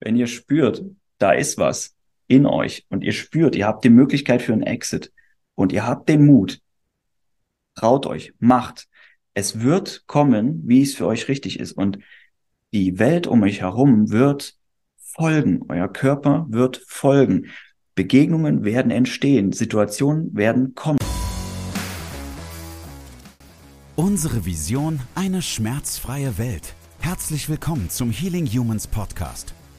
wenn ihr spürt, da ist was in euch und ihr spürt, ihr habt die Möglichkeit für einen Exit und ihr habt den Mut, traut euch, macht. Es wird kommen, wie es für euch richtig ist. Und die Welt um euch herum wird folgen. Euer Körper wird folgen. Begegnungen werden entstehen. Situationen werden kommen. Unsere Vision, eine schmerzfreie Welt. Herzlich willkommen zum Healing Humans Podcast.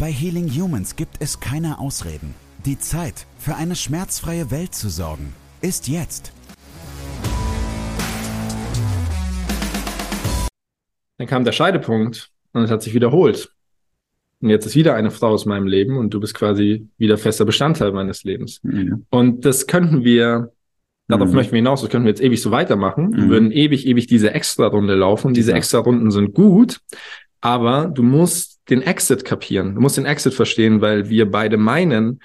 Bei Healing Humans gibt es keine Ausreden. Die Zeit, für eine schmerzfreie Welt zu sorgen, ist jetzt. Dann kam der Scheidepunkt und es hat sich wiederholt. Und jetzt ist wieder eine Frau aus meinem Leben und du bist quasi wieder fester Bestandteil meines Lebens. Mhm. Und das könnten wir, darauf mhm. möchten wir hinaus, das könnten wir jetzt ewig so weitermachen. Mhm. Wir würden ewig, ewig diese Extra-Runde laufen. Diese ja. Extra-Runden sind gut, aber du musst den Exit kapieren. Du musst den Exit verstehen, weil wir beide meinen,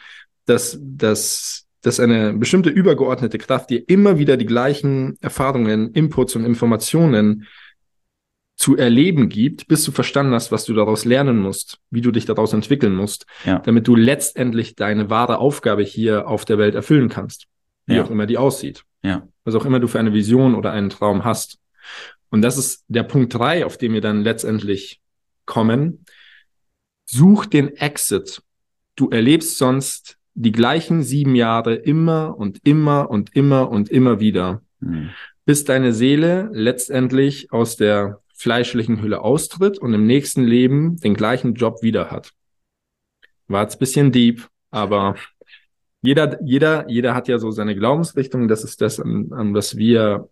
dass, dass, dass eine bestimmte übergeordnete Kraft dir immer wieder die gleichen Erfahrungen, Inputs und Informationen zu erleben gibt, bis du verstanden hast, was du daraus lernen musst, wie du dich daraus entwickeln musst, ja. damit du letztendlich deine wahre Aufgabe hier auf der Welt erfüllen kannst, wie ja. auch immer die aussieht. Ja. Was auch immer du für eine Vision oder einen Traum hast. Und das ist der Punkt drei, auf den wir dann letztendlich kommen, such den Exit. Du erlebst sonst die gleichen sieben Jahre immer und immer und immer und immer wieder, mhm. bis deine Seele letztendlich aus der fleischlichen Hülle austritt und im nächsten Leben den gleichen Job wieder hat. War jetzt bisschen deep, aber jeder, jeder, jeder hat ja so seine Glaubensrichtung. Das ist das, an, an was wir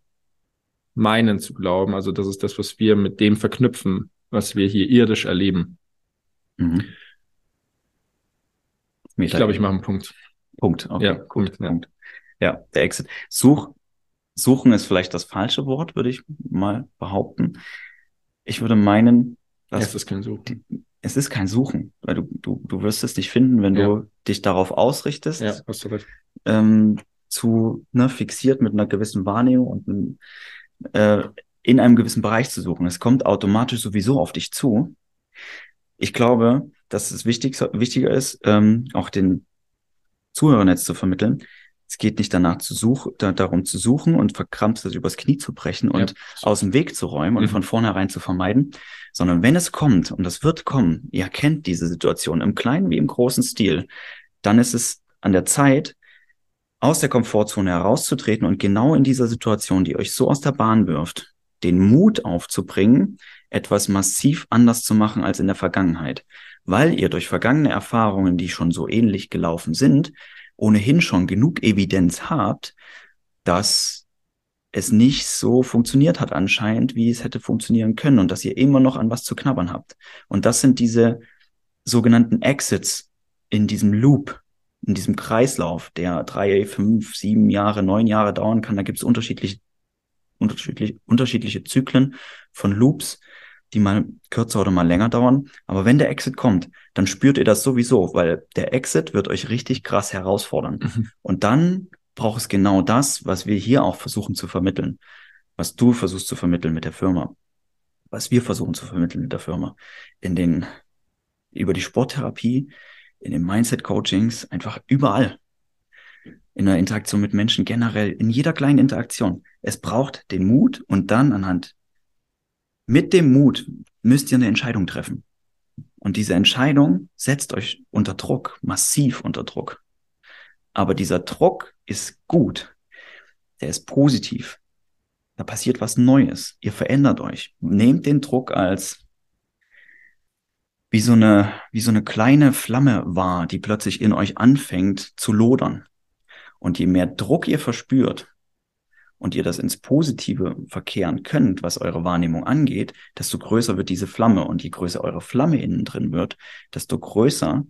meinen zu glauben. Also das ist das, was wir mit dem verknüpfen, was wir hier irdisch erleben. Mhm. Ich glaube, ich mache einen Punkt. Punkt. Okay. Ja, Punkt. Ja. Punkt. Ja, der Exit. Such, suchen ist vielleicht das falsche Wort, würde ich mal behaupten. Ich würde meinen, dass es ist kein Suchen. es ist kein Suchen, weil du, du, du wirst es nicht finden, wenn ja. du dich darauf ausrichtest. Ja, hast du recht. Ähm, zu ne, fixiert mit einer gewissen Wahrnehmung und äh, in einem gewissen Bereich zu suchen. Es kommt automatisch sowieso auf dich zu. Ich glaube, dass es wichtig, wichtiger ist, ähm, auch den Zuhörern jetzt zu vermitteln. Es geht nicht danach zu suchen, da, darum zu suchen und verkrampft das übers Knie zu brechen und ja. aus dem Weg zu räumen und mhm. von vornherein zu vermeiden, sondern wenn es kommt, und das wird kommen, ihr kennt diese Situation im kleinen wie im großen Stil, dann ist es an der Zeit, aus der Komfortzone herauszutreten und genau in dieser Situation, die euch so aus der Bahn wirft, den Mut aufzubringen, etwas massiv anders zu machen als in der Vergangenheit, weil ihr durch vergangene Erfahrungen, die schon so ähnlich gelaufen sind, ohnehin schon genug Evidenz habt, dass es nicht so funktioniert hat anscheinend, wie es hätte funktionieren können und dass ihr immer noch an was zu knabbern habt. Und das sind diese sogenannten Exits in diesem Loop, in diesem Kreislauf, der drei, fünf, sieben Jahre, neun Jahre dauern kann. Da gibt es unterschiedliche, unterschiedliche, unterschiedliche Zyklen von Loops, die mal kürzer oder mal länger dauern. Aber wenn der Exit kommt, dann spürt ihr das sowieso, weil der Exit wird euch richtig krass herausfordern. Mhm. Und dann braucht es genau das, was wir hier auch versuchen zu vermitteln, was du versuchst zu vermitteln mit der Firma, was wir versuchen zu vermitteln mit der Firma, in den, über die Sporttherapie, in den Mindset-Coachings, einfach überall. In der Interaktion mit Menschen generell, in jeder kleinen Interaktion. Es braucht den Mut und dann anhand mit dem Mut müsst ihr eine Entscheidung treffen. Und diese Entscheidung setzt euch unter Druck, massiv unter Druck. Aber dieser Druck ist gut. Der ist positiv. Da passiert was Neues. Ihr verändert euch. Nehmt den Druck als wie so eine, wie so eine kleine Flamme wahr, die plötzlich in euch anfängt zu lodern. Und je mehr Druck ihr verspürt, und ihr das ins Positive verkehren könnt, was eure Wahrnehmung angeht, desto größer wird diese Flamme. Und je größer eure Flamme innen drin wird, desto größer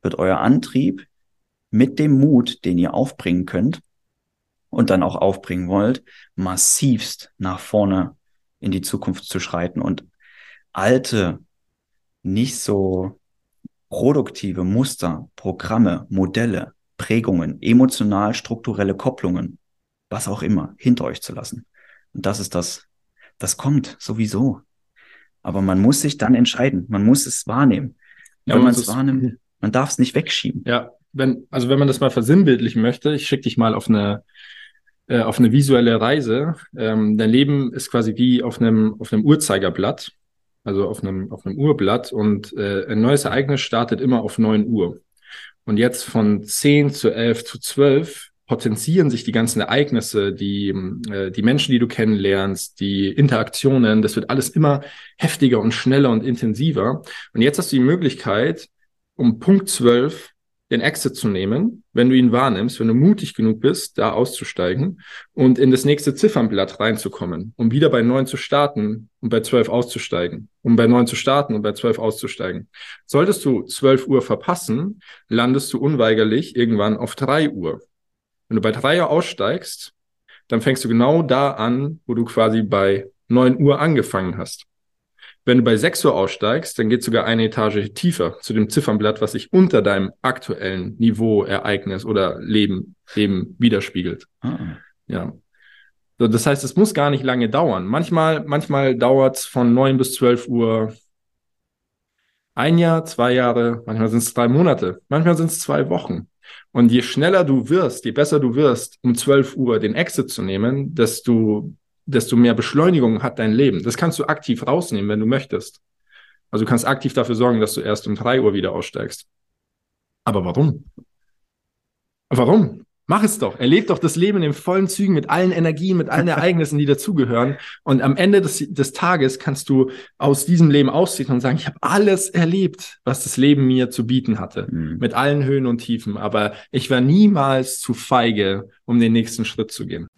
wird euer Antrieb mit dem Mut, den ihr aufbringen könnt und dann auch aufbringen wollt, massivst nach vorne in die Zukunft zu schreiten und alte, nicht so produktive Muster, Programme, Modelle, Prägungen, emotional strukturelle Kopplungen, was auch immer, hinter euch zu lassen. Und das ist das, das kommt sowieso. Aber man muss sich dann entscheiden. Man muss es wahrnehmen. Ja, wenn man es wahrnimmt, man darf es nicht wegschieben. Ja, wenn, also wenn man das mal versinnbildlichen möchte, ich schicke dich mal auf eine, äh, auf eine visuelle Reise. Ähm, dein Leben ist quasi wie auf einem, auf einem Uhrzeigerblatt, also auf einem, auf einem Uhrblatt und äh, ein neues Ereignis startet immer auf neun Uhr. Und jetzt von zehn zu elf zu zwölf potenzieren sich die ganzen Ereignisse, die, äh, die Menschen, die du kennenlernst, die Interaktionen, das wird alles immer heftiger und schneller und intensiver. Und jetzt hast du die Möglichkeit, um Punkt zwölf den Exit zu nehmen, wenn du ihn wahrnimmst, wenn du mutig genug bist, da auszusteigen und in das nächste Ziffernblatt reinzukommen, um wieder bei neun zu starten und bei zwölf auszusteigen, um bei neun zu starten und bei zwölf auszusteigen. Solltest du zwölf Uhr verpassen, landest du unweigerlich irgendwann auf drei Uhr. Wenn du bei drei Uhr aussteigst, dann fängst du genau da an, wo du quasi bei neun Uhr angefangen hast. Wenn du bei 6 Uhr aussteigst, dann geht sogar eine Etage tiefer zu dem Ziffernblatt, was sich unter deinem aktuellen Niveau, Ereignis oder Leben eben widerspiegelt. Ah. Ja. So, das heißt, es muss gar nicht lange dauern. Manchmal, manchmal dauert es von 9 bis 12 Uhr ein Jahr, zwei Jahre, manchmal sind es drei Monate, manchmal sind es zwei Wochen. Und je schneller du wirst, je besser du wirst, um 12 Uhr den Exit zu nehmen, desto desto mehr Beschleunigung hat dein Leben. Das kannst du aktiv rausnehmen, wenn du möchtest. Also du kannst aktiv dafür sorgen, dass du erst um drei Uhr wieder aussteigst. Aber warum? Warum? Mach es doch. Erleb doch das Leben in vollen Zügen mit allen Energien, mit allen Ereignissen, die dazugehören. Und am Ende des, des Tages kannst du aus diesem Leben ausziehen und sagen, ich habe alles erlebt, was das Leben mir zu bieten hatte. Mhm. Mit allen Höhen und Tiefen. Aber ich war niemals zu feige, um den nächsten Schritt zu gehen.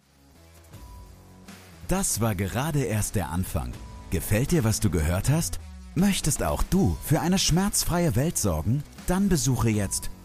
Das war gerade erst der Anfang. Gefällt dir, was du gehört hast? Möchtest auch du für eine schmerzfreie Welt sorgen? Dann besuche jetzt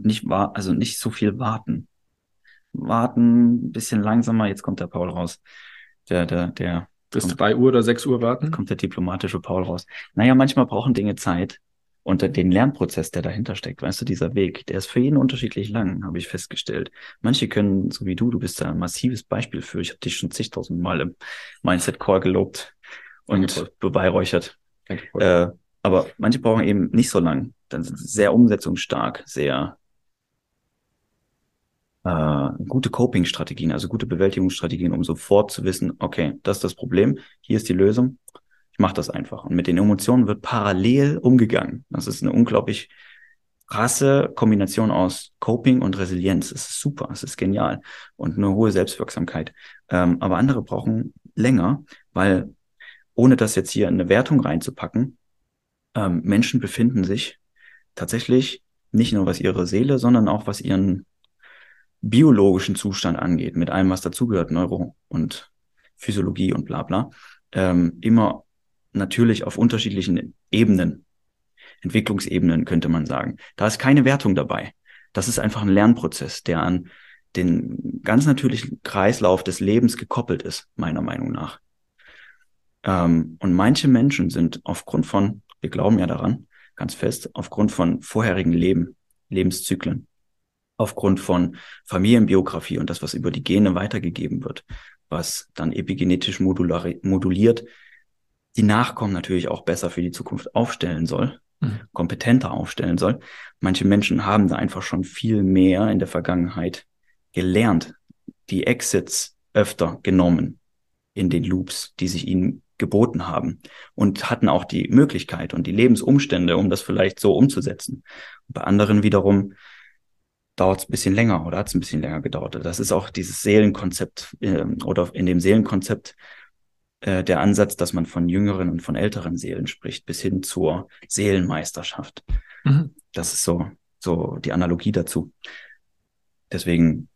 Und nicht war, also nicht so viel warten. Warten, ein bisschen langsamer, jetzt kommt der Paul raus. Der, der, der. Bis drei Uhr oder sechs Uhr warten? Kommt der diplomatische Paul raus. Naja, manchmal brauchen Dinge Zeit und den Lernprozess, der dahinter steckt, weißt du, dieser Weg, der ist für jeden unterschiedlich lang, habe ich festgestellt. Manche können, so wie du, du bist da ein massives Beispiel für. Ich habe dich schon zigtausend Mal im Mindset Core gelobt und Danke, beweihräuchert. Äh, aber manche brauchen eben nicht so lang. Dann sind sie sehr umsetzungsstark, sehr äh, gute Coping-Strategien, also gute Bewältigungsstrategien, um sofort zu wissen, okay, das ist das Problem, hier ist die Lösung mache das einfach. Und mit den Emotionen wird parallel umgegangen. Das ist eine unglaublich krasse Kombination aus Coping und Resilienz. Es ist super, es ist genial und eine hohe Selbstwirksamkeit. Ähm, aber andere brauchen länger, weil ohne das jetzt hier in eine Wertung reinzupacken, ähm, Menschen befinden sich tatsächlich nicht nur was ihre Seele, sondern auch was ihren biologischen Zustand angeht, mit allem, was dazugehört, Neuro und Physiologie und bla bla, ähm, immer natürlich auf unterschiedlichen Ebenen, Entwicklungsebenen könnte man sagen. Da ist keine Wertung dabei. Das ist einfach ein Lernprozess, der an den ganz natürlichen Kreislauf des Lebens gekoppelt ist, meiner Meinung nach. Ähm, und manche Menschen sind aufgrund von, wir glauben ja daran, ganz fest, aufgrund von vorherigen Leben, Lebenszyklen, aufgrund von Familienbiografie und das, was über die Gene weitergegeben wird, was dann epigenetisch moduliert die Nachkommen natürlich auch besser für die Zukunft aufstellen soll, mhm. kompetenter aufstellen soll. Manche Menschen haben da einfach schon viel mehr in der Vergangenheit gelernt, die Exits öfter genommen in den Loops, die sich ihnen geboten haben und hatten auch die Möglichkeit und die Lebensumstände, um das vielleicht so umzusetzen. Und bei anderen wiederum dauert es ein bisschen länger oder hat es ein bisschen länger gedauert. Das ist auch dieses Seelenkonzept äh, oder in dem Seelenkonzept äh, der Ansatz, dass man von jüngeren und von älteren Seelen spricht, bis hin zur Seelenmeisterschaft. Mhm. Das ist so, so die Analogie dazu. Deswegen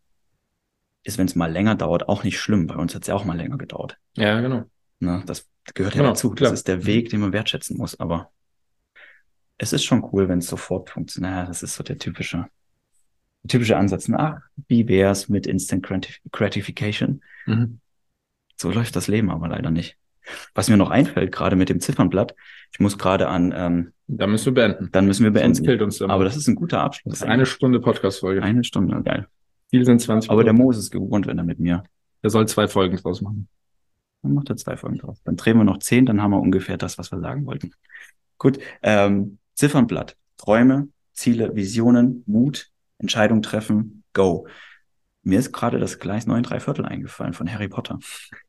ist, wenn es mal länger dauert, auch nicht schlimm. Bei uns hat es ja auch mal länger gedauert. Ja, genau. Ne, das gehört genau, ja dazu. Klar. Das ist der Weg, den man wertschätzen muss. Aber es ist schon cool, wenn es sofort funktioniert. Naja, das ist so der typische, der typische Ansatz. Na, wie wär's mit Instant Gratification? Mhm. So läuft das Leben aber leider nicht. Was mir noch einfällt, gerade mit dem Ziffernblatt, ich muss gerade an. Ähm, dann müssen wir beenden. Dann müssen wir beenden. Sonst killt uns aber das ist ein guter Abschluss. Das ist eine Stunde Podcast-Folge. Eine Stunde, geil. Viel sind 20 Aber der Mo ist es gewohnt, wenn er mit mir. Er soll zwei Folgen draus machen. Dann macht er zwei Folgen draus. Dann drehen wir noch zehn, dann haben wir ungefähr das, was wir sagen wollten. Gut. Ähm, Ziffernblatt. Träume, Ziele, Visionen, Mut, Entscheidung treffen, go. Mir ist gerade das Gleis 9 3 Viertel eingefallen von Harry Potter.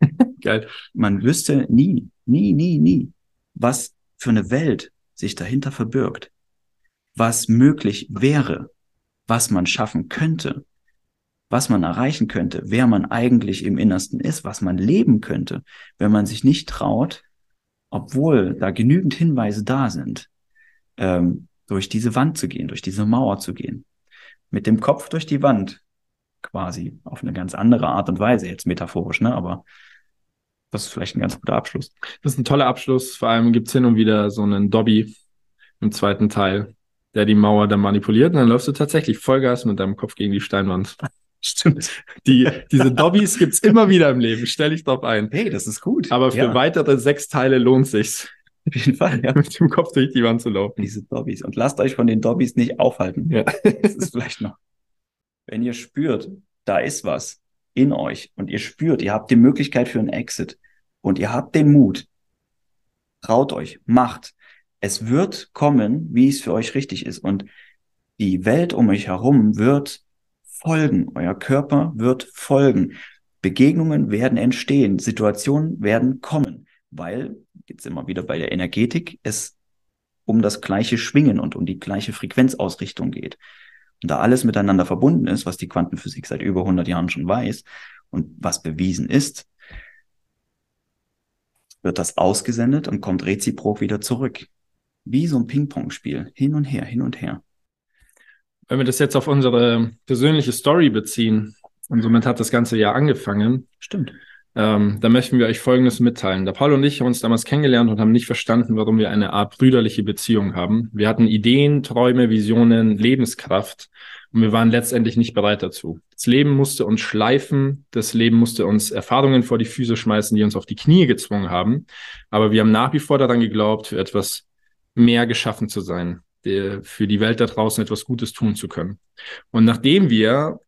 Geil. Man wüsste nie, nie, nie, nie, was für eine Welt sich dahinter verbirgt, was möglich wäre, was man schaffen könnte, was man erreichen könnte, wer man eigentlich im Innersten ist, was man leben könnte, wenn man sich nicht traut, obwohl da genügend Hinweise da sind, ähm, durch diese Wand zu gehen, durch diese Mauer zu gehen. Mit dem Kopf durch die Wand quasi auf eine ganz andere Art und Weise, jetzt metaphorisch, ne? Aber das ist vielleicht ein ganz guter Abschluss. Das ist ein toller Abschluss. Vor allem gibt's hin und wieder so einen Dobby im zweiten Teil, der die Mauer dann manipuliert und dann läufst du tatsächlich Vollgas mit deinem Kopf gegen die Steinwand. Stimmt. Die, diese Dobbys gibt's immer wieder im Leben. Stell dich drauf ein. Hey, das ist gut. Aber für ja. weitere sechs Teile lohnt sich's. Auf jeden Fall, ja. Mit dem Kopf durch die Wand zu laufen. Diese Dobbys. Und lasst euch von den Dobbys nicht aufhalten. Ja. Das ist vielleicht noch wenn ihr spürt, da ist was in euch und ihr spürt, ihr habt die Möglichkeit für einen Exit und ihr habt den Mut, traut euch, macht. Es wird kommen, wie es für euch richtig ist und die Welt um euch herum wird folgen. Euer Körper wird folgen. Begegnungen werden entstehen. Situationen werden kommen, weil, jetzt immer wieder bei der Energetik, es um das gleiche Schwingen und um die gleiche Frequenzausrichtung geht und da alles miteinander verbunden ist, was die Quantenphysik seit über 100 Jahren schon weiß und was bewiesen ist, wird das ausgesendet und kommt reziprok wieder zurück. Wie so ein Ping-Pong-Spiel. Hin und her, hin und her. Wenn wir das jetzt auf unsere persönliche Story beziehen, und somit hat das ganze Jahr angefangen. Stimmt. Ähm, da möchten wir euch Folgendes mitteilen. Der Paul und ich haben uns damals kennengelernt und haben nicht verstanden, warum wir eine Art brüderliche Beziehung haben. Wir hatten Ideen, Träume, Visionen, Lebenskraft und wir waren letztendlich nicht bereit dazu. Das Leben musste uns schleifen, das Leben musste uns Erfahrungen vor die Füße schmeißen, die uns auf die Knie gezwungen haben. Aber wir haben nach wie vor daran geglaubt, für etwas mehr geschaffen zu sein, für die Welt da draußen etwas Gutes tun zu können. Und nachdem wir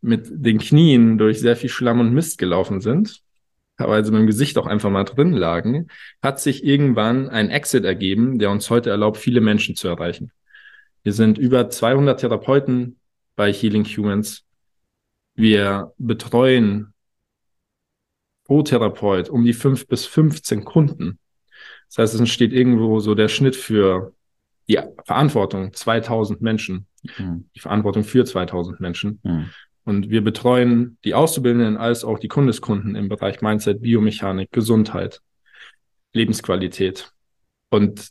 mit den Knien durch sehr viel Schlamm und Mist gelaufen sind, teilweise mit dem Gesicht auch einfach mal drin lagen, hat sich irgendwann ein Exit ergeben, der uns heute erlaubt, viele Menschen zu erreichen. Wir sind über 200 Therapeuten bei Healing Humans. Wir betreuen pro Therapeut um die fünf bis 15 Kunden. Das heißt, es entsteht irgendwo so der Schnitt für die Verantwortung 2000 Menschen, mhm. die Verantwortung für 2000 Menschen. Mhm. Und wir betreuen die Auszubildenden als auch die Kundeskunden im Bereich Mindset, Biomechanik, Gesundheit, Lebensqualität. Und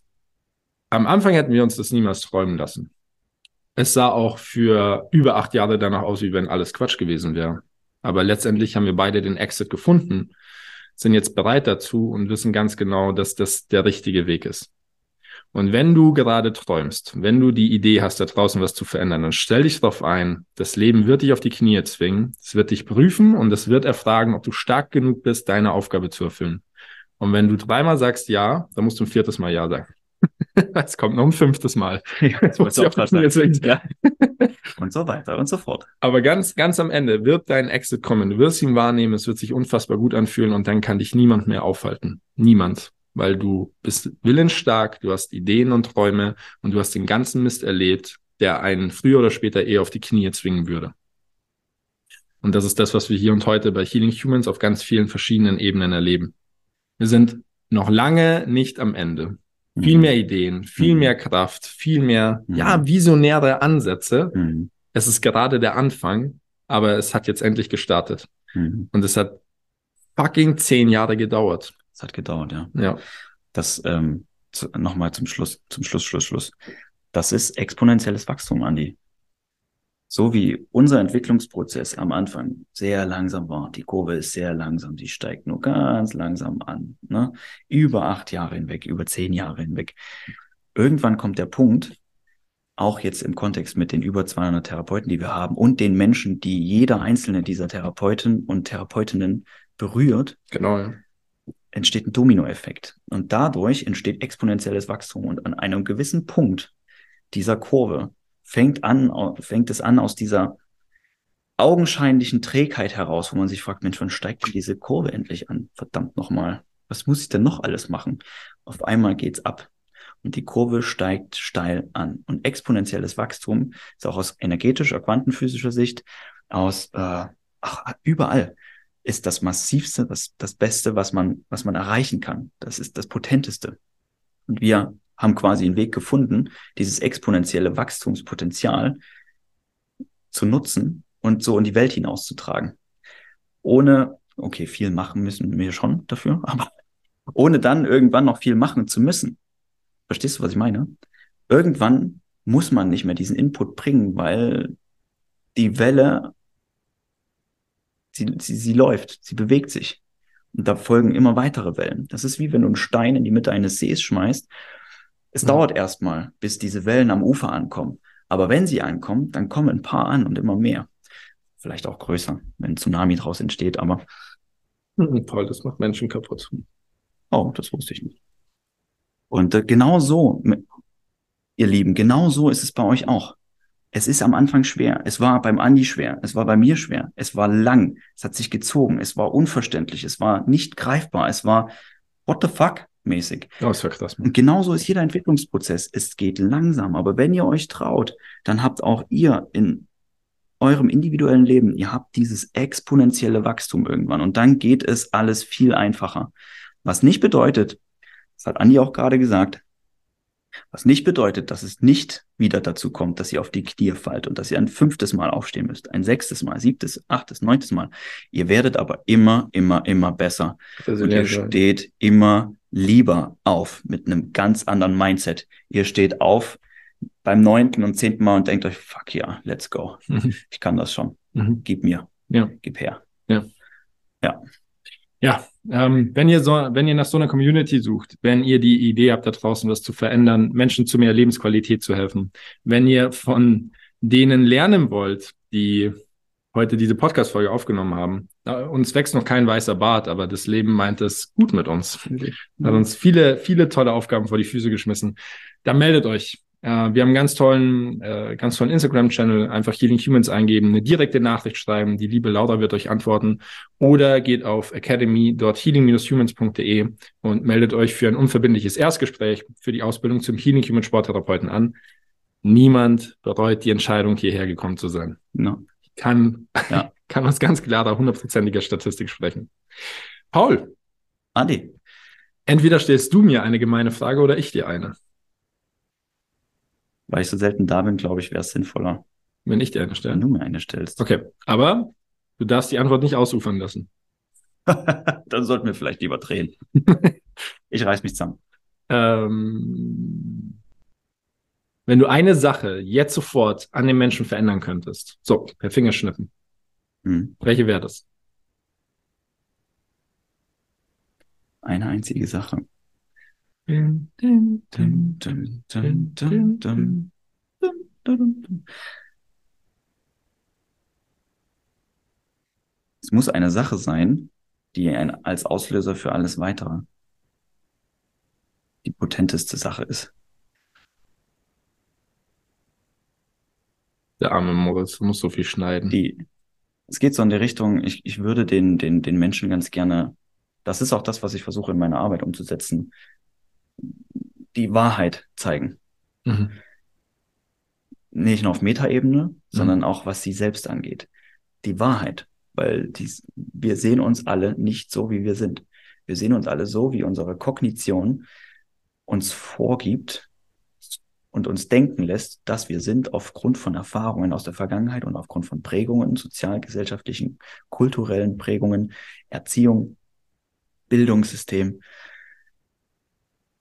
am Anfang hätten wir uns das niemals träumen lassen. Es sah auch für über acht Jahre danach aus, wie wenn alles Quatsch gewesen wäre. Aber letztendlich haben wir beide den Exit gefunden, sind jetzt bereit dazu und wissen ganz genau, dass das der richtige Weg ist. Und wenn du gerade träumst, wenn du die Idee hast, da draußen was zu verändern, dann stell dich darauf ein, das Leben wird dich auf die Knie zwingen, es wird dich prüfen und es wird erfragen, ob du stark genug bist, deine Aufgabe zu erfüllen. Und wenn du dreimal sagst ja, dann musst du ein viertes Mal ja sagen. es kommt noch ein fünftes Mal. Ja, das muss auch ja. Und so weiter und so fort. Aber ganz, ganz am Ende wird dein Exit kommen. Du wirst ihn wahrnehmen, es wird sich unfassbar gut anfühlen und dann kann dich niemand mehr aufhalten. Niemand weil du bist willensstark, du hast Ideen und Träume und du hast den ganzen Mist erlebt, der einen früher oder später eher auf die Knie zwingen würde. Und das ist das, was wir hier und heute bei Healing Humans auf ganz vielen verschiedenen Ebenen erleben. Wir sind noch lange nicht am Ende. Mhm. Viel mehr Ideen, viel mhm. mehr Kraft, viel mehr, mhm. ja, visionäre Ansätze. Mhm. Es ist gerade der Anfang, aber es hat jetzt endlich gestartet. Mhm. Und es hat fucking zehn Jahre gedauert. Es hat gedauert, ja. Ja. Das, ähm, nochmal zum Schluss, zum Schluss, Schluss, Schluss. Das ist exponentielles Wachstum, Andi so wie unser Entwicklungsprozess am Anfang sehr langsam war, die Kurve ist sehr langsam, die steigt nur ganz langsam an, ne? über acht Jahre hinweg, über zehn Jahre hinweg. Irgendwann kommt der Punkt, auch jetzt im Kontext mit den über 200 Therapeuten, die wir haben und den Menschen, die jeder einzelne dieser Therapeuten und Therapeutinnen berührt, genau, ja. Entsteht ein Dominoeffekt. Und dadurch entsteht exponentielles Wachstum. Und an einem gewissen Punkt dieser Kurve fängt an, fängt es an aus dieser augenscheinlichen Trägheit heraus, wo man sich fragt, Mensch, wann steigt denn diese Kurve endlich an? Verdammt nochmal. Was muss ich denn noch alles machen? Auf einmal geht's ab. Und die Kurve steigt steil an. Und exponentielles Wachstum ist auch aus energetischer, quantenphysischer Sicht, aus äh, ach, überall ist das massivste, das, das Beste, was man, was man erreichen kann. Das ist das Potenteste. Und wir haben quasi einen Weg gefunden, dieses exponentielle Wachstumspotenzial zu nutzen und so in die Welt hinauszutragen. Ohne, okay, viel machen müssen wir schon dafür, aber ohne dann irgendwann noch viel machen zu müssen. Verstehst du, was ich meine? Irgendwann muss man nicht mehr diesen Input bringen, weil die Welle, sie, sie, sie läuft, sie bewegt sich. Und da folgen immer weitere Wellen. Das ist wie wenn du einen Stein in die Mitte eines Sees schmeißt es mhm. dauert erstmal, bis diese Wellen am Ufer ankommen. Aber wenn sie ankommen, dann kommen ein paar an und immer mehr. Vielleicht auch größer, wenn ein Tsunami draus entsteht, aber. Mhm, toll, das macht Menschen kaputt. Oh, das wusste ich nicht. Und äh, genau so, ihr Lieben, genau so ist es bei euch auch. Es ist am Anfang schwer. Es war beim Andi schwer. Es war bei mir schwer. Es war lang. Es hat sich gezogen. Es war unverständlich. Es war nicht greifbar. Es war, what the fuck? mäßig. Oh, das krass. Und genauso ist jeder Entwicklungsprozess. Es geht langsam, aber wenn ihr euch traut, dann habt auch ihr in eurem individuellen Leben, ihr habt dieses exponentielle Wachstum irgendwann und dann geht es alles viel einfacher. Was nicht bedeutet, das hat Andi auch gerade gesagt, was nicht bedeutet, dass es nicht wieder dazu kommt, dass ihr auf die Knie fallt und dass ihr ein fünftes Mal aufstehen müsst, ein sechstes Mal, siebtes, achtes, neuntes Mal. Ihr werdet aber immer, immer, immer besser. Und ihr steht immer lieber auf mit einem ganz anderen Mindset. Ihr steht auf beim neunten und zehnten Mal und denkt euch, fuck ja, let's go. Mhm. Ich kann das schon. Mhm. Gib mir. Ja. Gib her. Ja. Ja. Ja, ähm, wenn ihr so, wenn ihr nach so einer Community sucht, wenn ihr die Idee habt, da draußen was zu verändern, Menschen zu mehr Lebensqualität zu helfen, wenn ihr von denen lernen wollt, die heute diese Podcast-Folge aufgenommen haben. Uns wächst noch kein weißer Bart, aber das Leben meint es gut mit uns. Hat uns viele, viele tolle Aufgaben vor die Füße geschmissen. Da meldet euch. Äh, wir haben einen ganz tollen, äh, ganz tollen Instagram-Channel. Einfach Healing Humans eingeben, eine direkte Nachricht schreiben. Die liebe Laura wird euch antworten. Oder geht auf academy.healing-humans.de und meldet euch für ein unverbindliches Erstgespräch für die Ausbildung zum Healing Human Sporttherapeuten an. Niemand bereut die Entscheidung, hierher gekommen zu sein. No kann, ja. kann aus ganz klarer, hundertprozentiger Statistik sprechen. Paul. Andi. Entweder stellst du mir eine gemeine Frage oder ich dir eine. Weil ich so selten da bin, glaube ich, wäre es sinnvoller. Wenn ich dir eine stelle. Wenn du mir eine stellst. Okay. Aber du darfst die Antwort nicht ausufern lassen. Dann sollten wir vielleicht lieber drehen. ich reiß mich zusammen. Ähm, wenn du eine Sache jetzt sofort an den Menschen verändern könntest, so, per Fingerschnippen, hm. welche wäre das? Eine einzige Sache. Es muss eine Sache sein, die ein, als Auslöser für alles weitere die potenteste Sache ist. Der arme Moritz muss so viel schneiden. Die, es geht so in die Richtung, ich, ich würde den, den, den Menschen ganz gerne, das ist auch das, was ich versuche in meiner Arbeit umzusetzen, die Wahrheit zeigen. Mhm. Nicht nur auf Metaebene, mhm. sondern auch was sie selbst angeht. Die Wahrheit, weil dies, wir sehen uns alle nicht so, wie wir sind. Wir sehen uns alle so, wie unsere Kognition uns vorgibt und uns denken lässt, dass wir sind aufgrund von Erfahrungen aus der Vergangenheit und aufgrund von Prägungen, sozialgesellschaftlichen, kulturellen Prägungen, Erziehung, Bildungssystem,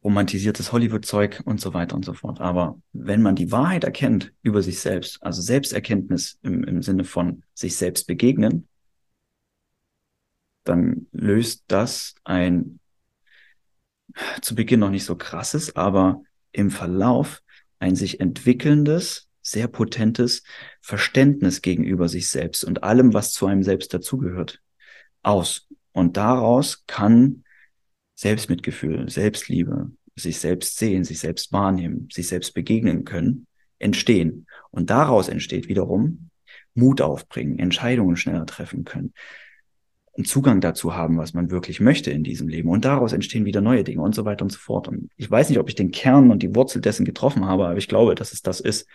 romantisiertes Hollywood-Zeug und so weiter und so fort. Aber wenn man die Wahrheit erkennt über sich selbst, also Selbsterkenntnis im, im Sinne von sich selbst begegnen, dann löst das ein zu Beginn noch nicht so krasses, aber im Verlauf ein sich entwickelndes, sehr potentes Verständnis gegenüber sich selbst und allem, was zu einem selbst dazugehört, aus. Und daraus kann Selbstmitgefühl, Selbstliebe, sich selbst sehen, sich selbst wahrnehmen, sich selbst begegnen können, entstehen. Und daraus entsteht wiederum Mut aufbringen, Entscheidungen schneller treffen können, einen Zugang dazu haben, was man wirklich möchte in diesem Leben. Und daraus entstehen wieder neue Dinge und so weiter und so fort. Und ich weiß nicht, ob ich den Kern und die Wurzel dessen getroffen habe, aber ich glaube, dass es das ist.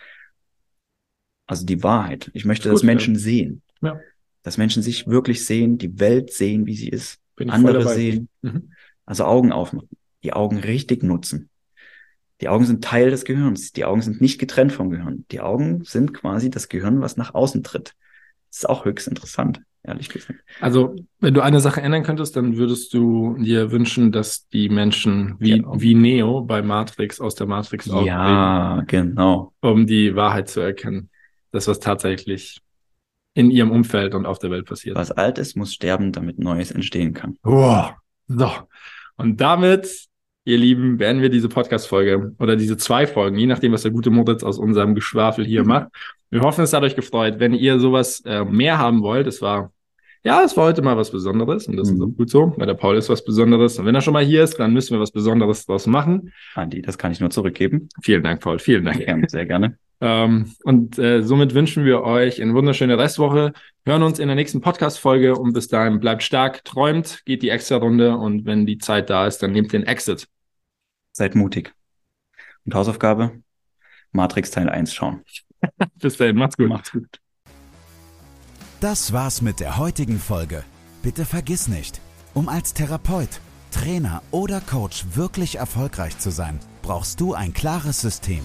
Also die Wahrheit. Ich möchte, Gut, dass Menschen ja. sehen. Ja. Dass Menschen sich wirklich sehen, die Welt sehen, wie sie ist. andere sehen. Mhm. Also Augen aufmachen. Die Augen richtig nutzen. Die Augen sind Teil des Gehirns. Die Augen sind nicht getrennt vom Gehirn. Die Augen sind quasi das Gehirn, was nach außen tritt. Das ist auch höchst interessant ehrlich gesagt. Also, wenn du eine Sache ändern könntest, dann würdest du dir wünschen, dass die Menschen wie, genau. wie Neo bei Matrix aus der Matrix auftreten. Ja, genau. Um die Wahrheit zu erkennen. Das, was tatsächlich in ihrem Umfeld und auf der Welt passiert. Was alt ist, muss sterben, damit Neues entstehen kann. Wow. So. Und damit, ihr Lieben, beenden wir diese Podcast-Folge oder diese zwei Folgen, je nachdem, was der gute Moritz aus unserem Geschwafel hier mhm. macht. Wir hoffen, es hat euch gefreut. Wenn ihr sowas äh, mehr haben wollt, es war, ja, es war heute mal was Besonderes und das mhm. ist auch gut so, weil der Paul ist was Besonderes. Und wenn er schon mal hier ist, dann müssen wir was Besonderes draus machen. Andi, das kann ich nur zurückgeben. Vielen Dank, Paul. Vielen Dank. Ja, sehr gerne. Ähm, und äh, somit wünschen wir euch eine wunderschöne Restwoche. Hören uns in der nächsten Podcast-Folge und bis dahin bleibt stark, träumt, geht die extra Runde und wenn die Zeit da ist, dann nehmt den Exit. Seid mutig. Und Hausaufgabe? Matrix Teil 1 schauen. Bis dahin, macht's gut. Macht's gut. Das war's mit der heutigen Folge. Bitte vergiss nicht, um als Therapeut, Trainer oder Coach wirklich erfolgreich zu sein, brauchst du ein klares System.